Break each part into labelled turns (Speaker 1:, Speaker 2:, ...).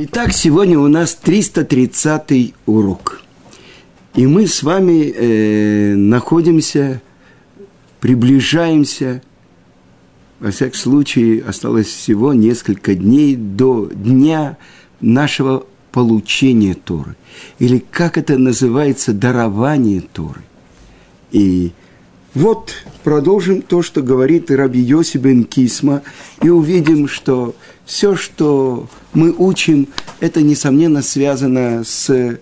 Speaker 1: Итак, сегодня у нас 330 урок. И мы с вами э, находимся, приближаемся, во всяком случае, осталось всего несколько дней до дня нашего получения Торы. Или как это называется, дарование Торы. И вот продолжим то, что говорит Раби Йоси бен Кисма, и увидим, что все, что мы учим, это, несомненно, связано с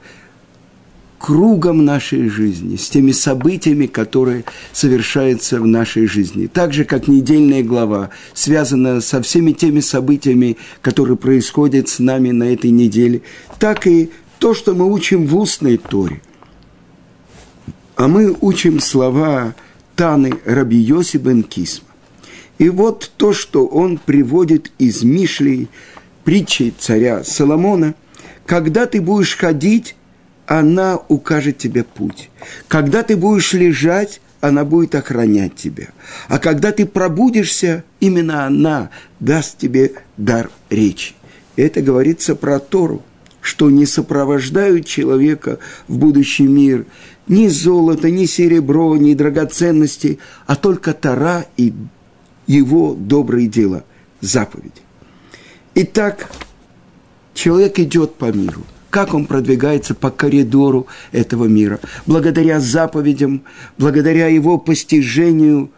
Speaker 1: кругом нашей жизни, с теми событиями, которые совершаются в нашей жизни. Так же, как недельная глава связана со всеми теми событиями, которые происходят с нами на этой неделе, так и то, что мы учим в устной Торе. А мы учим слова Таны Раби Йоси бен Кисма. И вот то, что он приводит из Мишли, притчи царя Соломона, когда ты будешь ходить, она укажет тебе путь. Когда ты будешь лежать, она будет охранять тебя. А когда ты пробудишься, именно она даст тебе дар речи. Это говорится про Тору, что не сопровождают человека в будущий мир ни золото, ни серебро, ни драгоценности, а только Тора и его добрые дела, заповеди. Итак, человек идет по миру. Как он продвигается по коридору этого мира? Благодаря заповедям, благодаря его постижению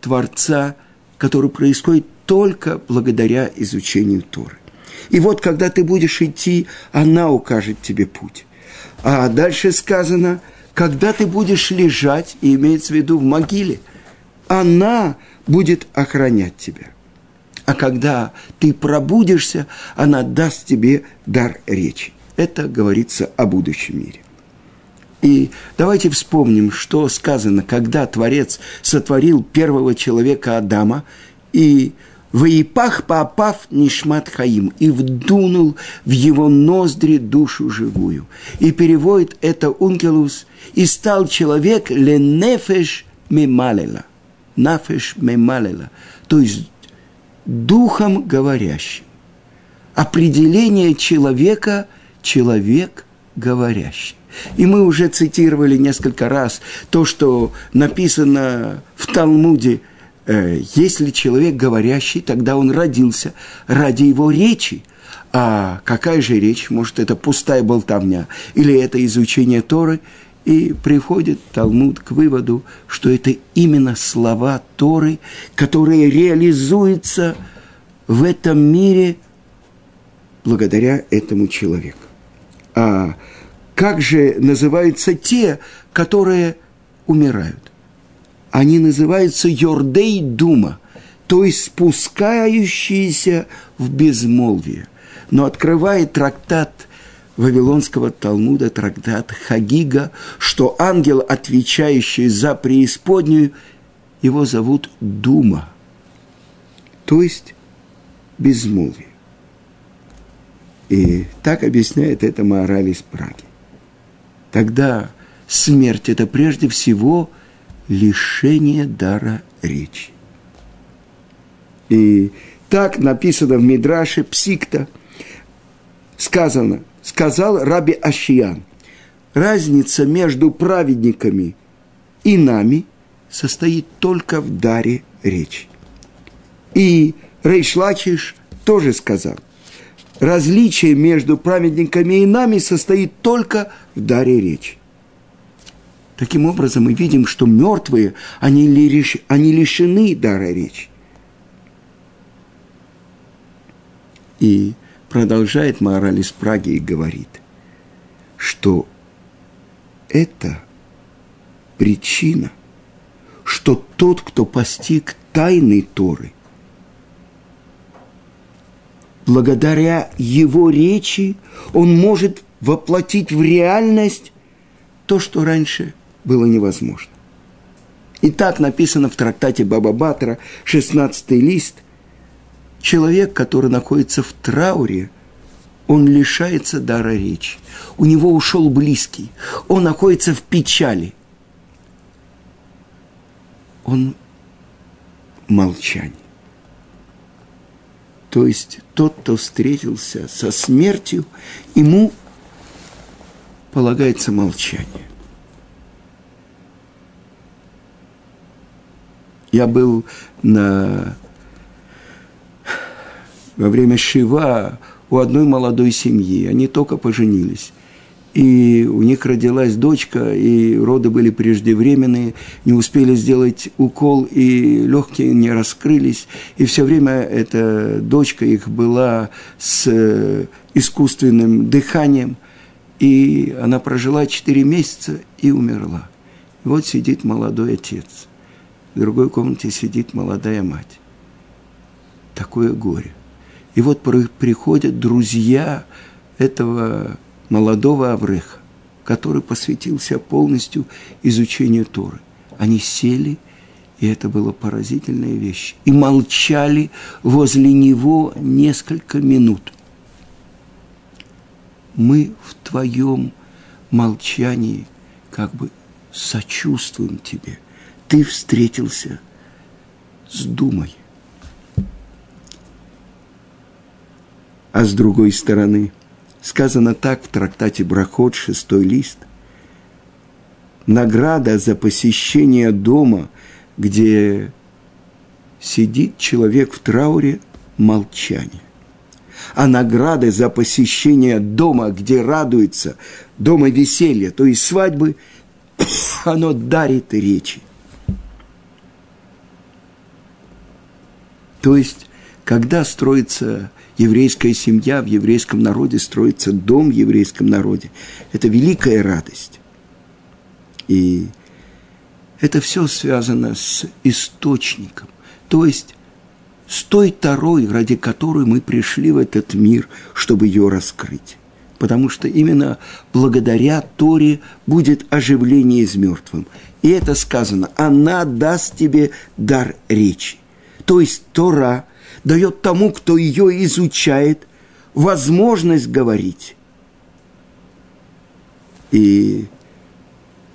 Speaker 1: Творца, который происходит только благодаря изучению Торы. И вот, когда ты будешь идти, она укажет тебе путь. А дальше сказано – когда ты будешь лежать, и имеется в виду в могиле, она будет охранять тебя. А когда ты пробудишься, она даст тебе дар речи. Это говорится о будущем мире. И давайте вспомним, что сказано, когда Творец сотворил первого человека Адама, и Воипах папав нишмат хаим, и вдунул в его ноздри душу живую. И переводит это Ункелус, и стал человек ленефеш мемалела. Нафеш мемалела. То есть духом говорящим. Определение человека – человек говорящий. И мы уже цитировали несколько раз то, что написано в Талмуде – если человек говорящий, тогда он родился ради его речи. А какая же речь? Может, это пустая болтовня? Или это изучение Торы? И приходит Талмуд к выводу, что это именно слова Торы, которые реализуются в этом мире благодаря этому человеку. А как же называются те, которые умирают? Они называются Йордей Дума, то есть спускающиеся в безмолвие. Но открывает трактат Вавилонского Талмуда, трактат Хагига, что ангел, отвечающий за преисподнюю, его зовут Дума, то есть безмолвие. И так объясняет это мораль из Праги. Тогда смерть – это прежде всего – лишение дара речи. И так написано в Мидраше Псикта, сказано, сказал Раби Ашиян, разница между праведниками и нами состоит только в даре речи. И Рейшлачиш тоже сказал, различие между праведниками и нами состоит только в даре речи. Таким образом, мы видим, что мертвые, они, лиш, они лишены дара речи. И продолжает мораль из Праги и говорит, что это причина, что тот, кто постиг тайны Торы, благодаря его речи он может воплотить в реальность то, что раньше – было невозможно. И так написано в трактате Баба Батра, 16 лист. Человек, который находится в трауре, он лишается дара речи. У него ушел близкий. Он находится в печали. Он молчание. То есть тот, кто встретился со смертью, ему полагается молчание. Я был на... во время Шива у одной молодой семьи. Они только поженились. И у них родилась дочка, и роды были преждевременные, не успели сделать укол, и легкие не раскрылись, и все время эта дочка их была с э, искусственным дыханием, и она прожила 4 месяца и умерла. И вот сидит молодой отец, в другой комнате сидит молодая мать. Такое горе. И вот приходят друзья этого молодого Авреха, который посвятился полностью изучению Торы. Они сели, и это была поразительная вещь, и молчали возле него несколько минут. Мы в твоем молчании как бы сочувствуем тебе. Ты встретился с Думой. А с другой стороны – Сказано так в трактате Брахот, шестой лист. Награда за посещение дома, где сидит человек в трауре, молчание. А награды за посещение дома, где радуется, дома веселья, то есть свадьбы, оно дарит речи. То есть, когда строится еврейская семья в еврейском народе, строится дом в еврейском народе. Это великая радость. И это все связано с источником, то есть с той Тарой, ради которой мы пришли в этот мир, чтобы ее раскрыть. Потому что именно благодаря Торе будет оживление из мертвым. И это сказано, она даст тебе дар речи. То есть Тора – дает тому, кто ее изучает, возможность говорить. И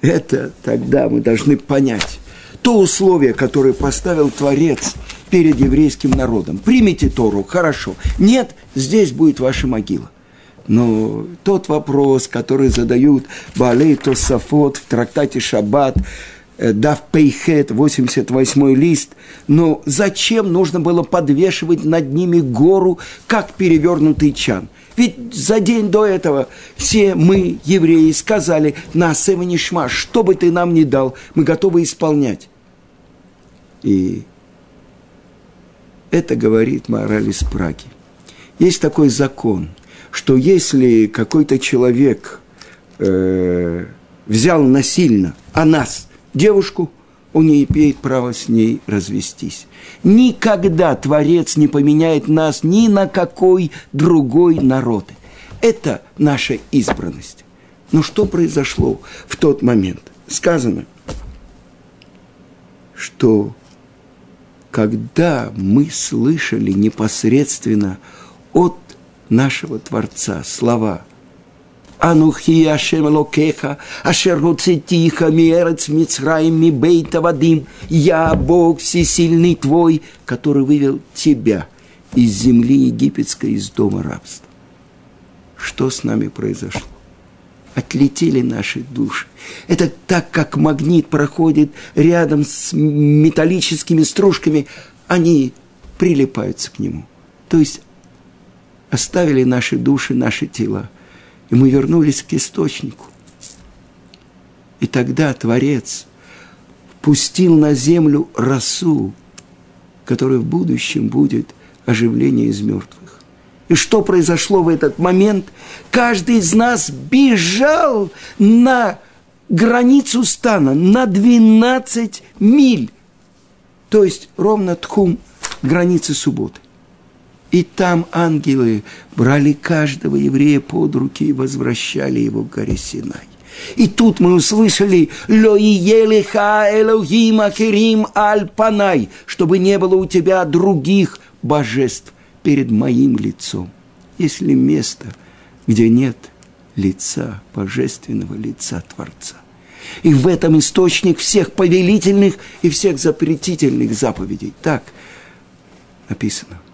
Speaker 1: это тогда мы должны понять то условие, которое поставил Творец перед еврейским народом. Примите Тору, хорошо. Нет, здесь будет ваша могила. Но тот вопрос, который задают Балей Тосафот в трактате Шаббат, дав Пейхет, 88 лист, но зачем нужно было подвешивать над ними гору, как перевернутый чан? Ведь за день до этого все мы, евреи, сказали, на Севанишма, что бы ты нам ни дал, мы готовы исполнять. И это говорит мораль из Праги. Есть такой закон, что если какой-то человек э, взял насильно о нас – девушку, он не имеет права с ней развестись. Никогда Творец не поменяет нас ни на какой другой народ. Это наша избранность. Но что произошло в тот момент? Сказано, что когда мы слышали непосредственно от нашего Творца слова Анухи Ашем Локеха, Ашер Гуцетиха, Миэрец Мицраим, Мибейта Вадим, Я Бог всесильный твой, который вывел тебя из земли египетской, из дома рабства. Что с нами произошло? Отлетели наши души. Это так, как магнит проходит рядом с металлическими стружками, они прилипаются к нему. То есть оставили наши души, наши тела – и мы вернулись к источнику. И тогда Творец пустил на землю росу, которая в будущем будет оживление из мертвых. И что произошло в этот момент? Каждый из нас бежал на границу стана, на 12 миль. То есть ровно тхум границы субботы. И там ангелы брали каждого еврея под руки и возвращали его к горе Синай. И тут мы услышали «Лоиелиха Элохим Ахирим Аль-Панай», чтобы не было у тебя других божеств перед моим лицом. Если место, где нет лица, божественного лица Творца. И в этом источник всех повелительных и всех запретительных заповедей. Так написано –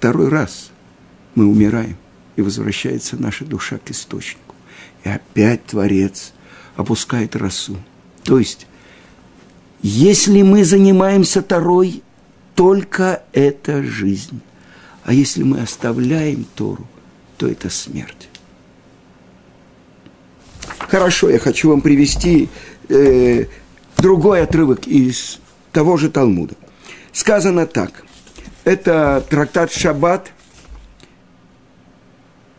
Speaker 1: второй раз мы умираем, и возвращается наша душа к источнику. И опять Творец опускает росу. То есть, если мы занимаемся Торой, только это жизнь. А если мы оставляем Тору, то это смерть. Хорошо, я хочу вам привести э, другой отрывок из того же Талмуда. Сказано так. Это трактат Шаббат,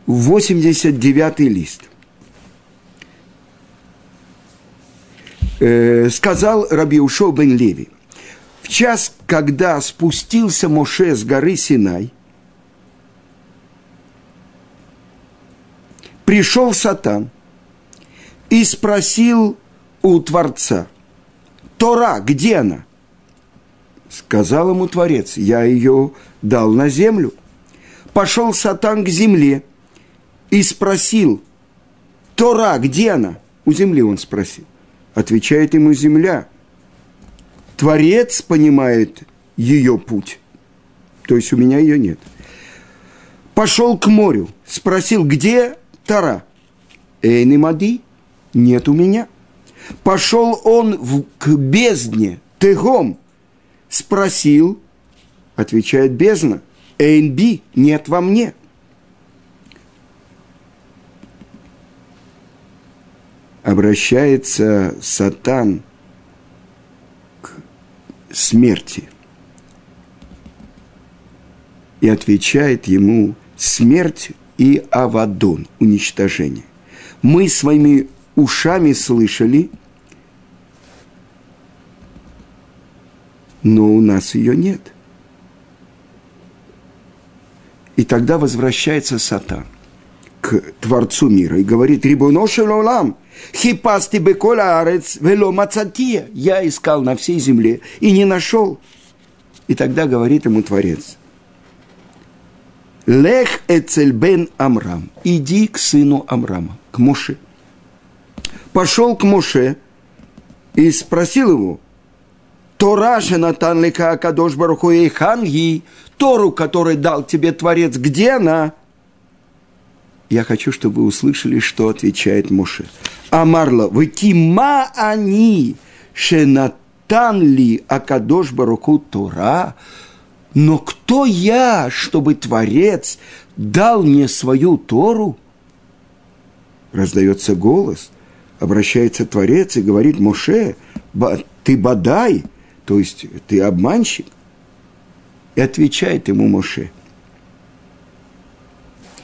Speaker 1: 89 лист. Э, сказал Раби Ушо бен Леви, в час, когда спустился Моше с горы Синай, пришел Сатан и спросил у Творца, Тора, где она? Сказал ему Творец, я ее дал на землю. Пошел Сатан к земле и спросил, Тора, где она? У земли он спросил. Отвечает ему земля. Творец понимает ее путь. То есть у меня ее нет. Пошел к морю, спросил, где Тора? Эйни Мади, нет у меня. Пошел он в, к бездне, Тегом, спросил, отвечает бездна, Эйнби, нет во мне. Обращается Сатан к смерти и отвечает ему смерть и авадон, уничтожение. Мы своими ушами слышали – но у нас ее нет. И тогда возвращается Сатан к Творцу мира и говорит, «Рибуноши лолам, хипасти бекола арец вело мацатия». Я искал на всей земле и не нашел. И тогда говорит ему Творец, «Лех эцель бен Амрам, иди к сыну Амрама, к Моше». Пошел к Моше и спросил его – Тора Шенатан Лика Кадош Баруху и Ханги, Тору, который дал тебе Творец, где она? Я хочу, чтобы вы услышали, что отвечает Моше. Амарла, вы кима они, Шенатан ли Акадош Баруху Тора? Но кто я, чтобы Творец дал мне свою Тору? Раздается голос, обращается Творец и говорит, Моше, ты бодай, то есть ты обманщик? И отвечает ему Моше.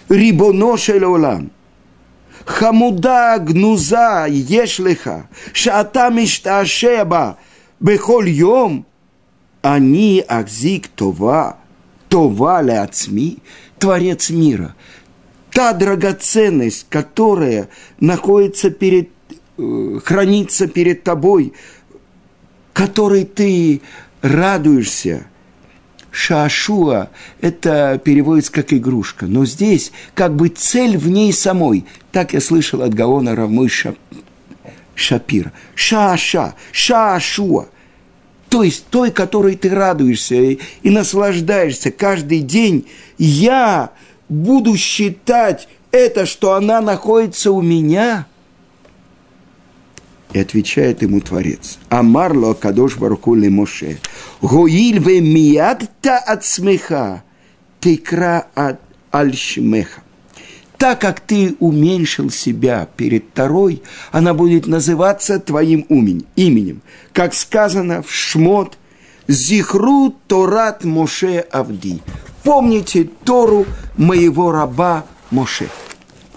Speaker 1: Рибоноше олам. Хамуда гнуза ешлеха. Шаата мишташеба. Бехоль йом. Они акзик това. Това ляцми. Творец мира. Та драгоценность, которая находится перед, э, хранится перед тобой – которой ты радуешься. Шашуа – это переводится как игрушка, но здесь как бы цель в ней самой. Так я слышал от Гаона Рамы Шапира. Шаша, шашуа. То есть той, которой ты радуешься и, и наслаждаешься каждый день. Я буду считать это, что она находится у меня – и отвечает ему Творец. Амарло Кадош Барукули Моше. Гоиль ве миядта от смеха, текра от альшмеха. Так как ты уменьшил себя перед Тарой, она будет называться твоим именем. Как сказано в Шмот, Зихру Торат Моше Авди. Помните Тору моего раба Моше.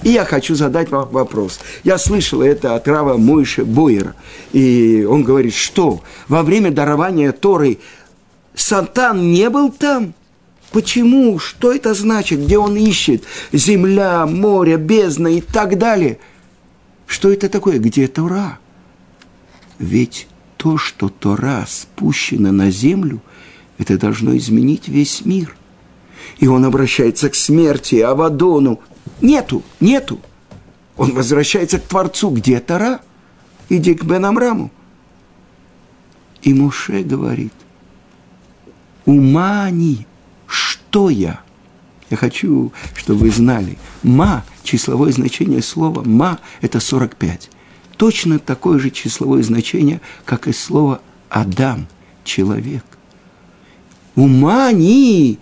Speaker 1: И я хочу задать вам вопрос. Я слышал это от Рава Мойши Бойера. И он говорит, что во время дарования Торы Сатан не был там? Почему? Что это значит? Где он ищет? Земля, море, бездна и так далее. Что это такое? Где Тора? Ведь то, что Тора спущена на землю, это должно изменить весь мир. И он обращается к смерти, Авадону, Нету, нету. Он возвращается к Творцу. Где Тара? Иди к Бен Амраму. И Муше говорит, ума они, что я? Я хочу, чтобы вы знали, ма, числовое значение слова ма – это 45. Точно такое же числовое значение, как и слово Адам, человек. Ума не,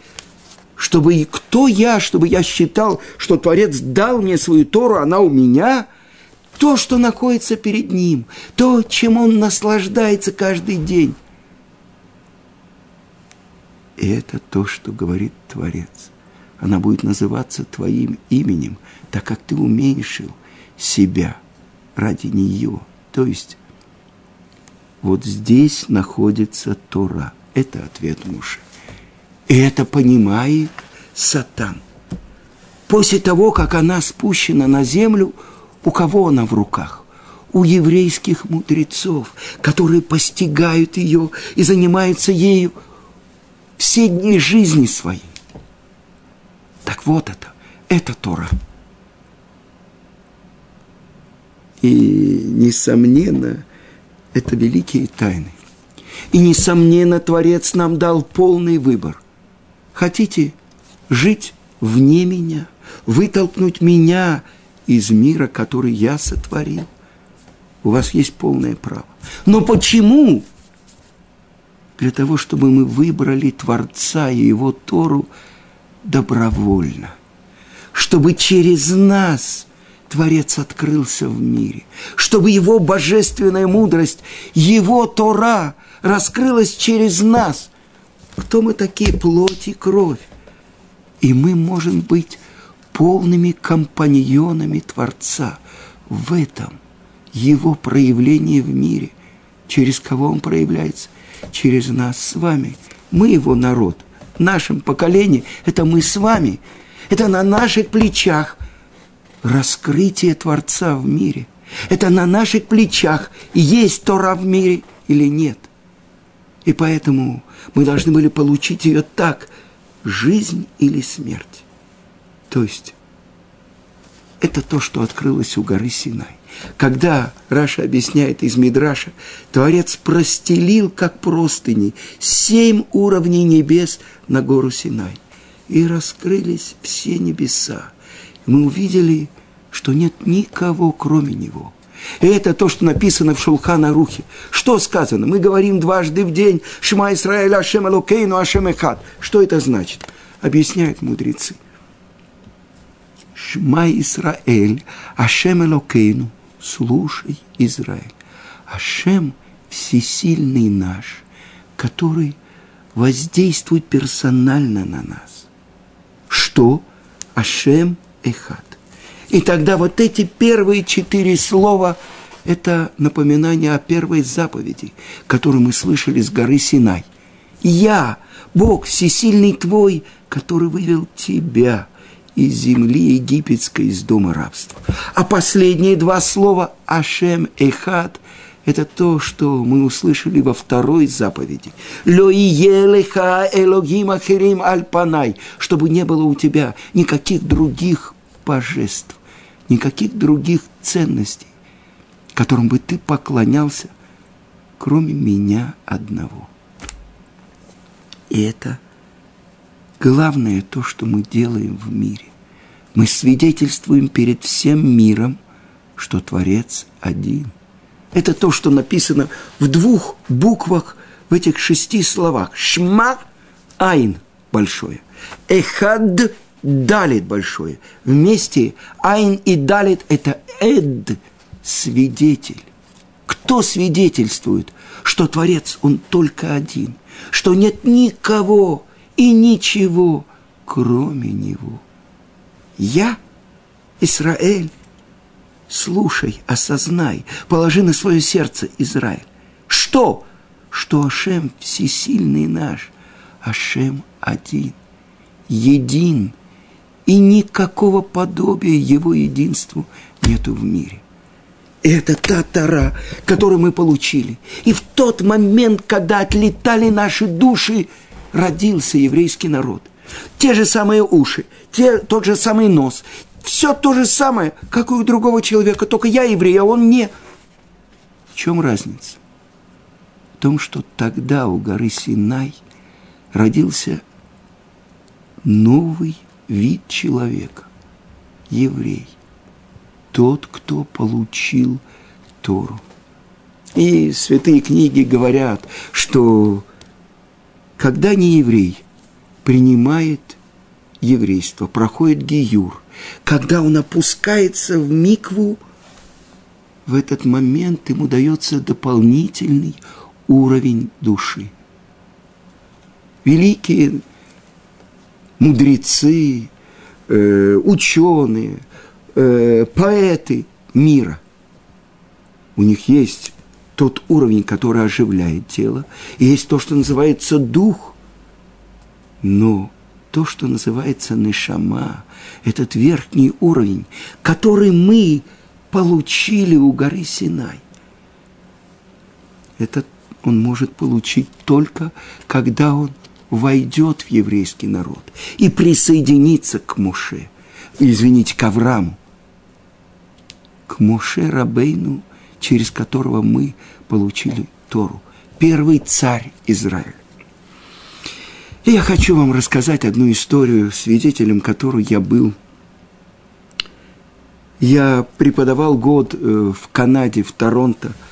Speaker 1: чтобы кто я, чтобы я считал, что Творец дал мне свою Тору, она у меня – то, что находится перед ним, то, чем он наслаждается каждый день. И это то, что говорит Творец. Она будет называться твоим именем, так как ты уменьшил себя ради нее. То есть вот здесь находится Тора. Это ответ Муше. И это понимает Сатан. После того, как она спущена на землю, у кого она в руках? У еврейских мудрецов, которые постигают ее и занимаются ею все дни жизни своей. Так вот это, это Тора. И, несомненно, это великие тайны. И, несомненно, Творец нам дал полный выбор. Хотите жить вне меня, вытолкнуть меня – из мира, который я сотворил. У вас есть полное право. Но почему? Для того, чтобы мы выбрали Творца и Его Тору добровольно. Чтобы через нас Творец открылся в мире. Чтобы Его божественная мудрость, Его Тора раскрылась через нас. Кто мы такие? Плоть и кровь. И мы можем быть полными компаньонами Творца. В этом его проявление в мире. Через кого он проявляется? Через нас с вами. Мы его народ. В нашем поколении это мы с вами. Это на наших плечах раскрытие Творца в мире. Это на наших плечах есть Тора в мире или нет. И поэтому мы должны были получить ее так, жизнь или смерть. То есть это то, что открылось у горы Синай. Когда Раша объясняет из Мидраша, Творец простелил, как простыни, семь уровней небес на гору Синай. И раскрылись все небеса. мы увидели, что нет никого, кроме Него. И это то, что написано в Шулхана Рухе. Что сказано? Мы говорим дважды в день «Шма Исраэль Ашем Элокейну Ашем Эхад». Что это значит? Объясняют мудрецы – Шма Исраэль, Ашем Элокейну, слушай, Израиль. Ашем всесильный наш, который воздействует персонально на нас. Что? Ашем Эхад. И тогда вот эти первые четыре слова – это напоминание о первой заповеди, которую мы слышали с горы Синай. «Я, Бог всесильный твой, который вывел тебя – из земли египетской, из дома рабства. А последние два слова «Ашем Эхад» – это то, что мы услышали во второй заповеди. «Ло елеха элогим ахерим альпанай» – чтобы не было у тебя никаких других божеств, никаких других ценностей, которым бы ты поклонялся, кроме меня одного. И это – главное то, что мы делаем в мире. Мы свидетельствуем перед всем миром, что Творец один. Это то, что написано в двух буквах в этих шести словах. Шма Айн большое. Эхад Далит большое. Вместе Айн и Далит – это Эд, свидетель. Кто свидетельствует, что Творец, Он только один, что нет никого и ничего, кроме Него. Я, Израиль, слушай, осознай, положи на свое сердце, Израиль. Что? Что Ашем всесильный наш, Ашем один, един, и никакого подобия его единству нету в мире. Это та тара, которую мы получили. И в тот момент, когда отлетали наши души, родился еврейский народ. Те же самые уши, те, тот же самый нос, все то же самое, как и у другого человека, только я еврей, а он не. В чем разница? В том, что тогда у горы Синай родился новый вид человека – еврей. Тот, кто получил Тору. И святые книги говорят, что когда не еврей принимает еврейство, проходит гиюр, когда он опускается в микву, в этот момент ему дается дополнительный уровень души. Великие мудрецы, э, ученые, э, поэты мира, у них есть тот уровень, который оживляет тело, и есть то, что называется дух. Но то, что называется нешама, этот верхний уровень, который мы получили у горы Синай, этот он может получить только, когда он войдет в еврейский народ и присоединится к Моше, извините, к Аврааму, к Моше Рабейну, через которого мы получили Тору, первый царь Израиля. И я хочу вам рассказать одну историю, свидетелем которой я был. Я преподавал год э, в Канаде, в Торонто –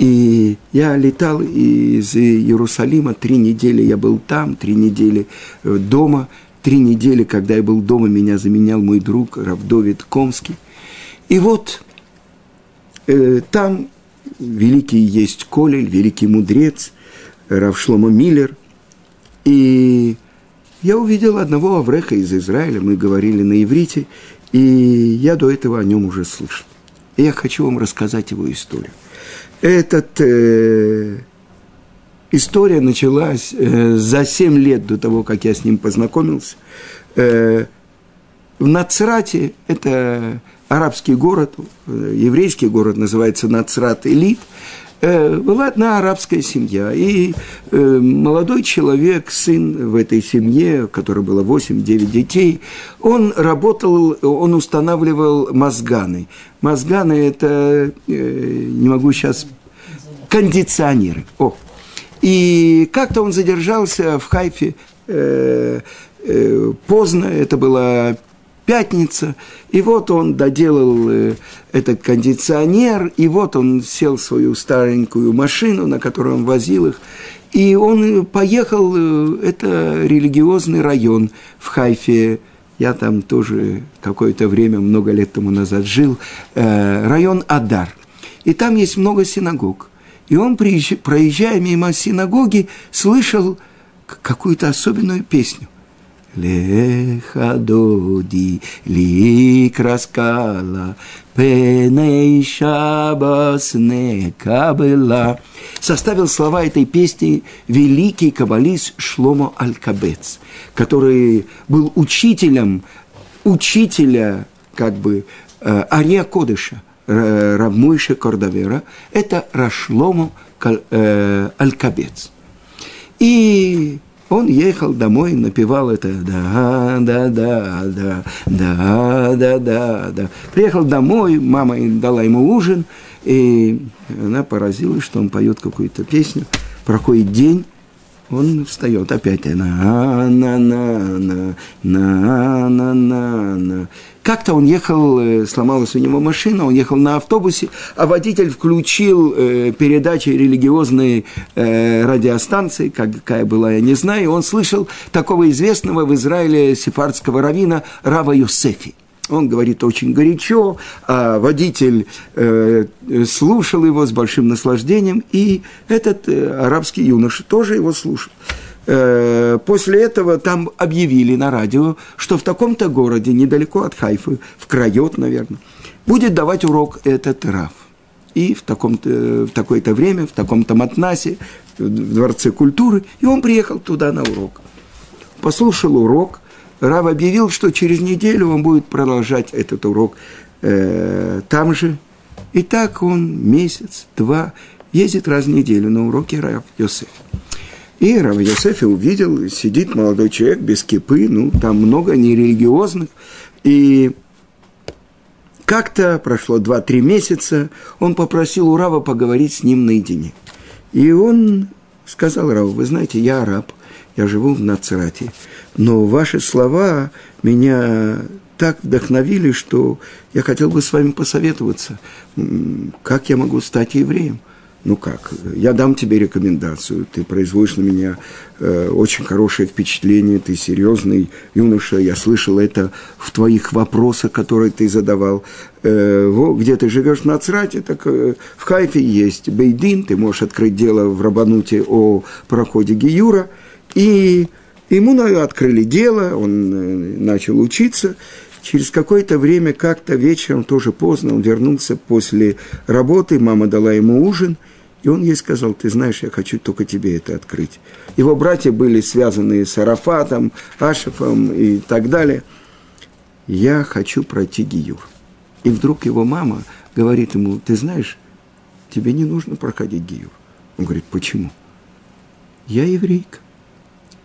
Speaker 1: и я летал из Иерусалима, три недели я был там, три недели э, дома. Три недели, когда я был дома, меня заменял мой друг Равдовид Комский. И вот э, там великий есть Колель, великий мудрец, Равшлома Миллер. И я увидел одного Авреха из Израиля, мы говорили на иврите, и я до этого о нем уже слышал. И я хочу вам рассказать его историю. Этот, э, история началась э, за семь лет до того, как я с ним познакомился. Э, в Нацрате, это арабский город, э, еврейский город называется Нацрат-Элит, была одна арабская семья, и э, молодой человек, сын в этой семье, у которой было 8-9 детей, он работал, он устанавливал мозганы. Мозганы – это, не могу сейчас, кондиционеры. О. И как-то он задержался в Хайфе поздно, это было пятница, и вот он доделал э, этот кондиционер, и вот он сел в свою старенькую машину, на которой он возил их, и он поехал, э, это религиозный район в Хайфе, я там тоже какое-то время, много лет тому назад жил, э, район Адар. И там есть много синагог. И он, проезжая мимо синагоги, слышал какую-то особенную песню – Лехадоди, ликраскала, пенейшабаснека была. Составил слова этой песни великий каббалист Шломо Алькабец, который был учителем, учителя, как бы, э, Ария Кодыша, э, Равмойша Кордовера. Это Рашломо э, Алькабец. И он ехал домой, напевал это да, да, да, да, да, да, да, да. Приехал домой, мама дала ему ужин, и она поразилась, что он поет какую-то песню. Проходит день, он встает опять. На, на, на, на, на, на, на, на. Как-то он ехал, э, сломалась у него машина, он ехал на автобусе, а водитель включил э, передачи религиозной э, радиостанции, какая была, я не знаю, и он слышал такого известного в Израиле сефардского равина Рава Юсефи. Он говорит очень горячо, а водитель э, слушал его с большим наслаждением, и этот э, арабский юноша тоже его слушал. Э, после этого там объявили на радио, что в таком-то городе, недалеко от Хайфы, в Крайот, наверное, будет давать урок этот Раф. И в, таком-то, в такое-то время, в таком-то Матнасе, в Дворце культуры, и он приехал туда на урок. Послушал урок, Рав объявил, что через неделю он будет продолжать этот урок э, там же. И так он месяц, два ездит раз в неделю на уроки Рав Йосеф. И Рав Йосефи увидел, сидит молодой человек без кипы, ну, там много нерелигиозных. И как-то прошло два-три месяца, он попросил у Рава поговорить с ним наедине. И он сказал Раву, вы знаете, я араб, я живу в Нацрате, но ваши слова меня так вдохновили, что я хотел бы с вами посоветоваться, как я могу стать евреем. Ну как, я дам тебе рекомендацию, ты производишь на меня э, очень хорошее впечатление, ты серьезный юноша, я слышал это в твоих вопросах, которые ты задавал. Э, во, где ты живешь на Ацрате, так э, в Хайфе есть Бейдин, ты можешь открыть дело в Рабануте о проходе Гиюра, и ему открыли дело, он э, начал учиться, Через какое-то время, как-то вечером, тоже поздно, он вернулся после работы, мама дала ему ужин – и он ей сказал, ты знаешь, я хочу только тебе это открыть. Его братья были связаны с Арафатом, Ашифом и так далее. Я хочу пройти Гиюр. И вдруг его мама говорит ему, ты знаешь, тебе не нужно проходить Гиюр. Он говорит, почему? Я еврейка.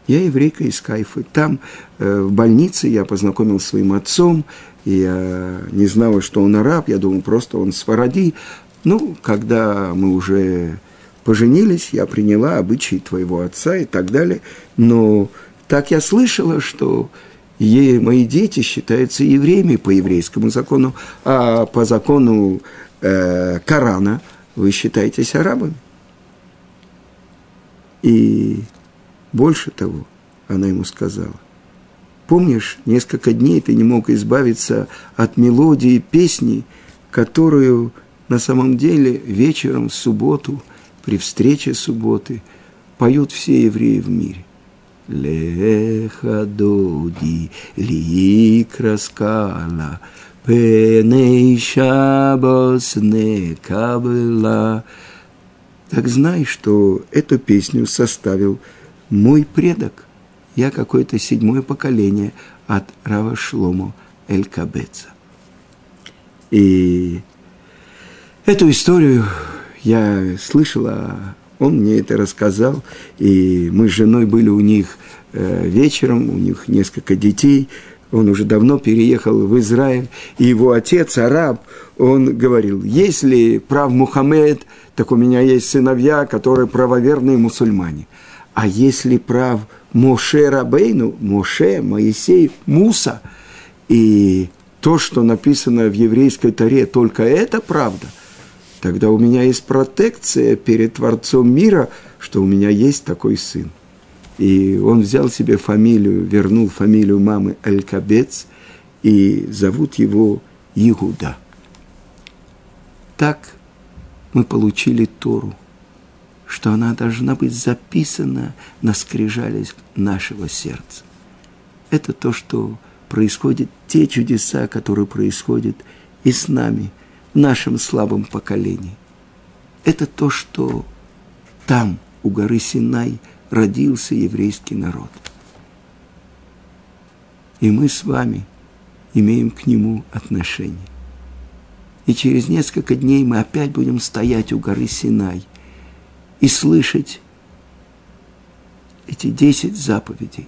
Speaker 1: Я еврейка из Кайфы. Там, э, в больнице, я познакомился с своим отцом, я не знала, что он араб, я думал, просто он сваради. Ну, когда мы уже поженились, я приняла обычаи твоего отца и так далее. Но так я слышала, что е, мои дети считаются евреями по еврейскому закону, а по закону э, Корана вы считаетесь арабами. И больше того, она ему сказала, помнишь, несколько дней ты не мог избавиться от мелодии песни, которую на самом деле вечером в субботу, при встрече субботы, поют все евреи в мире. Леха доди ли краскала, пеней шабос не кабела. Так знай, что эту песню составил мой предок. Я какое-то седьмое поколение от Рава Шлому Эль-Кабеца. И Эту историю я слышала, он мне это рассказал, и мы с женой были у них э, вечером, у них несколько детей, он уже давно переехал в Израиль, и его отец, араб, он говорил, если прав Мухаммед, так у меня есть сыновья, которые правоверные мусульмане. А если прав Моше Рабейну, Моше, Моисей, Муса, и то, что написано в еврейской таре, только это правда – тогда у меня есть протекция перед Творцом мира, что у меня есть такой сын. И он взял себе фамилию, вернул фамилию мамы Эль-Кабец, и зовут его Иуда. Так мы получили Тору, что она должна быть записана на скрижалях нашего сердца. Это то, что происходит, те чудеса, которые происходят и с нами – нашем слабом поколении. Это то, что там, у горы Синай, родился еврейский народ. И мы с вами имеем к нему отношение. И через несколько дней мы опять будем стоять у горы Синай и слышать эти десять заповедей,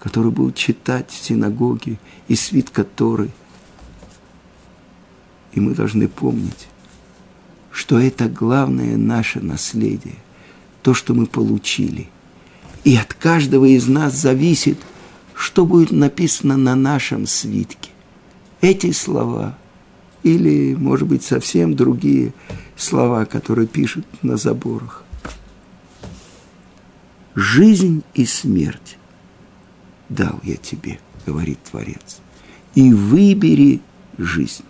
Speaker 1: которые будут читать в синагоге и свит которой – и мы должны помнить, что это главное наше наследие, то, что мы получили. И от каждого из нас зависит, что будет написано на нашем свитке. Эти слова или, может быть, совсем другие слова, которые пишут на заборах. Жизнь и смерть дал я тебе, говорит Творец, и выбери жизнь.